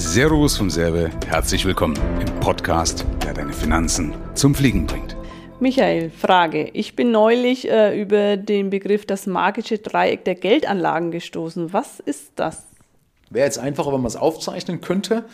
Servus vom Serve, herzlich willkommen im Podcast, der deine Finanzen zum Fliegen bringt. Michael, Frage. Ich bin neulich äh, über den Begriff das magische Dreieck der Geldanlagen gestoßen. Was ist das? Wäre jetzt einfacher, wenn man es aufzeichnen könnte.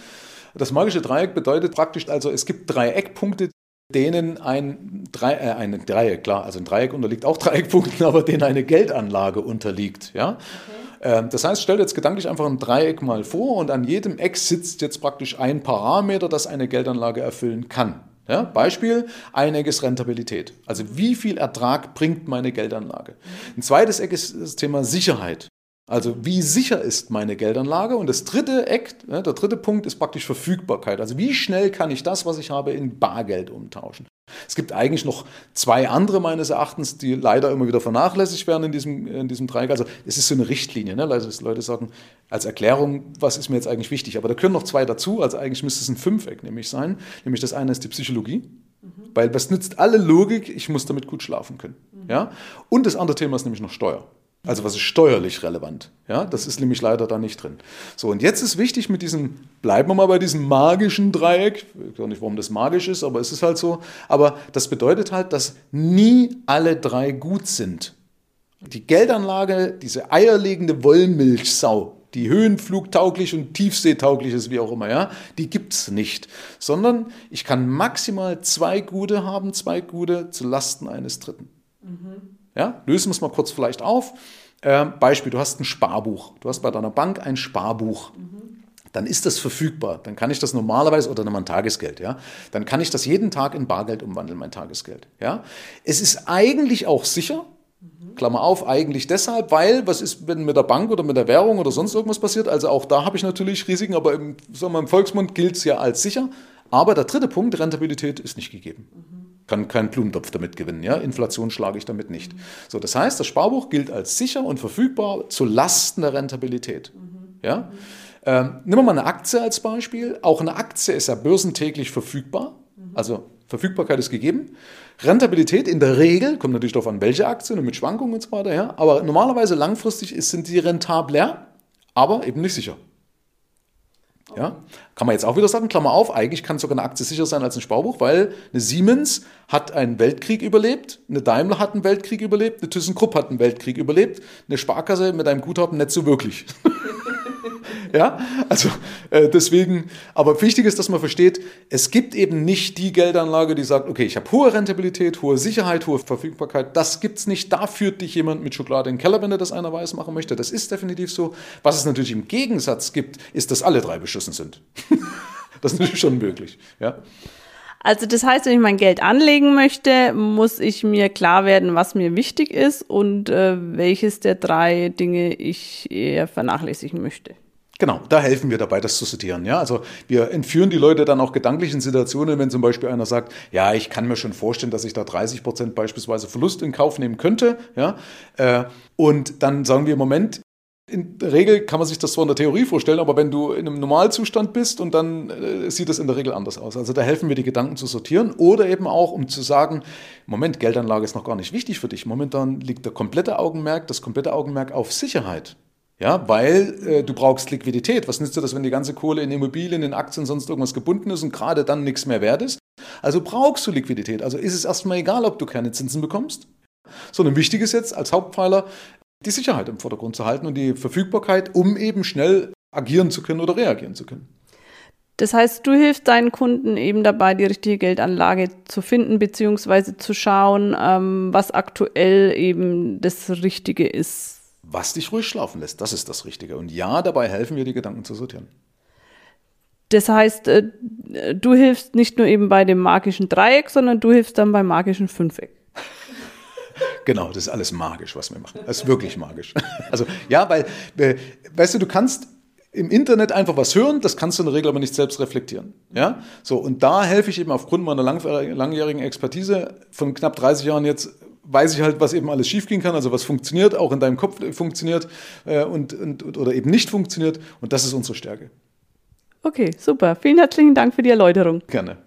Das magische Dreieck bedeutet praktisch also, es gibt drei Eckpunkte, denen ein, Drei, äh, ein Dreieck, klar, also ein Dreieck unterliegt auch Dreieckpunkten, aber denen eine Geldanlage unterliegt. Ja? Okay. Ähm, das heißt, stell dir jetzt gedanklich einfach ein Dreieck mal vor und an jedem Eck sitzt jetzt praktisch ein Parameter, das eine Geldanlage erfüllen kann. Ja, Beispiel, einiges Rentabilität. Also wie viel Ertrag bringt meine Geldanlage? Ein zweites Eck ist das Thema Sicherheit. Also wie sicher ist meine Geldanlage? Und das dritte Eck, der dritte Punkt ist praktisch Verfügbarkeit. Also wie schnell kann ich das, was ich habe, in Bargeld umtauschen? Es gibt eigentlich noch zwei andere meines Erachtens, die leider immer wieder vernachlässigt werden in diesem, in diesem Dreieck. Also es ist so eine Richtlinie. Ne? Also Leute sagen als Erklärung, was ist mir jetzt eigentlich wichtig? Aber da können noch zwei dazu. Also eigentlich müsste es ein Fünfeck nämlich sein. Nämlich das eine ist die Psychologie. Mhm. Weil was nützt alle Logik? Ich muss damit gut schlafen können. Mhm. Ja? Und das andere Thema ist nämlich noch Steuer. Also was ist steuerlich relevant? Ja, das ist nämlich leider da nicht drin. So, und jetzt ist wichtig mit diesem, bleiben wir mal bei diesem magischen Dreieck, ich weiß auch nicht, warum das magisch ist, aber es ist halt so. Aber das bedeutet halt, dass nie alle drei gut sind. Die Geldanlage, diese eierlegende Wollmilchsau, die höhenflugtauglich und tiefseetauglich ist, wie auch immer, ja, die gibt es nicht. Sondern ich kann maximal zwei gute haben, zwei gute zu Lasten eines Dritten. Mhm. Ja, lösen wir es mal kurz vielleicht auf. Äh, Beispiel, du hast ein Sparbuch. Du hast bei deiner Bank ein Sparbuch. Mhm. Dann ist das verfügbar. Dann kann ich das normalerweise, oder nochmal ein Tagesgeld, ja. Dann kann ich das jeden Tag in Bargeld umwandeln, mein Tagesgeld. Ja. Es ist eigentlich auch sicher, Klammer auf, eigentlich deshalb, weil, was ist, wenn mit der Bank oder mit der Währung oder sonst irgendwas passiert? Also auch da habe ich natürlich Risiken, aber im, sagen wir, im Volksmund gilt es ja als sicher. Aber der dritte Punkt, Rentabilität, ist nicht gegeben. Mhm kann keinen Blumentopf damit gewinnen. Ja? Inflation schlage ich damit nicht. So, das heißt, das Sparbuch gilt als sicher und verfügbar zu Lasten der Rentabilität. Ja? Ähm, nehmen wir mal eine Aktie als Beispiel. Auch eine Aktie ist ja börsentäglich verfügbar. Also Verfügbarkeit ist gegeben. Rentabilität in der Regel, kommt natürlich darauf an, welche Aktien und mit Schwankungen und so weiter, ja, aber normalerweise langfristig sind die rentabler, aber eben nicht sicher. Ja? Kann man jetzt auch wieder sagen, Klammer auf, eigentlich kann sogar eine Aktie sicher sein als ein Sparbuch, weil eine Siemens hat einen Weltkrieg überlebt, eine Daimler hat einen Weltkrieg überlebt, eine ThyssenKrupp hat einen Weltkrieg überlebt, eine Sparkasse mit einem Guthaben nicht so wirklich. Ja, also äh, deswegen, aber wichtig ist, dass man versteht, es gibt eben nicht die Geldanlage, die sagt, okay, ich habe hohe Rentabilität, hohe Sicherheit, hohe Verfügbarkeit. Das gibt es nicht. Da führt dich jemand mit Schokolade in den Keller, wenn er das einer weiß machen möchte. Das ist definitiv so. Was es natürlich im Gegensatz gibt, ist, dass alle drei beschissen sind. das ist natürlich schon möglich. Ja. Also das heißt, wenn ich mein Geld anlegen möchte, muss ich mir klar werden, was mir wichtig ist und äh, welches der drei Dinge ich eher vernachlässigen möchte. Genau, da helfen wir dabei, das zu sortieren. Ja? Also wir entführen die Leute dann auch gedanklich in Situationen, wenn zum Beispiel einer sagt, ja, ich kann mir schon vorstellen, dass ich da 30 Prozent beispielsweise Verlust in Kauf nehmen könnte. Ja? Äh, und dann sagen wir, im Moment, in der Regel kann man sich das zwar in der Theorie vorstellen, aber wenn du in einem Normalzustand bist und dann äh, sieht das in der Regel anders aus. Also da helfen wir die Gedanken zu sortieren oder eben auch, um zu sagen, Moment, Geldanlage ist noch gar nicht wichtig für dich. Momentan liegt der komplette Augenmerk, das komplette Augenmerk auf Sicherheit. Ja, weil äh, du brauchst Liquidität. Was nützt dir das, wenn die ganze Kohle in Immobilien, in Aktien, sonst irgendwas gebunden ist und gerade dann nichts mehr wert ist? Also brauchst du Liquidität. Also ist es erstmal egal, ob du keine Zinsen bekommst. Sondern wichtig ist jetzt als Hauptpfeiler, die Sicherheit im Vordergrund zu halten und die Verfügbarkeit, um eben schnell agieren zu können oder reagieren zu können. Das heißt, du hilfst deinen Kunden eben dabei, die richtige Geldanlage zu finden, beziehungsweise zu schauen, ähm, was aktuell eben das Richtige ist was dich ruhig schlafen lässt. Das ist das Richtige. Und ja, dabei helfen wir, die Gedanken zu sortieren. Das heißt, äh, du hilfst nicht nur eben bei dem magischen Dreieck, sondern du hilfst dann beim magischen Fünfeck. Genau, das ist alles magisch, was wir machen. Das ist wirklich magisch. Also ja, weil, äh, weißt du, du kannst im Internet einfach was hören, das kannst du in der Regel aber nicht selbst reflektieren. Ja? So, und da helfe ich eben aufgrund meiner langjährigen Expertise von knapp 30 Jahren jetzt weiß ich halt, was eben alles schiefgehen kann, also was funktioniert, auch in deinem Kopf funktioniert äh, und, und, oder eben nicht funktioniert. Und das ist unsere Stärke. Okay, super. Vielen herzlichen Dank für die Erläuterung. Gerne.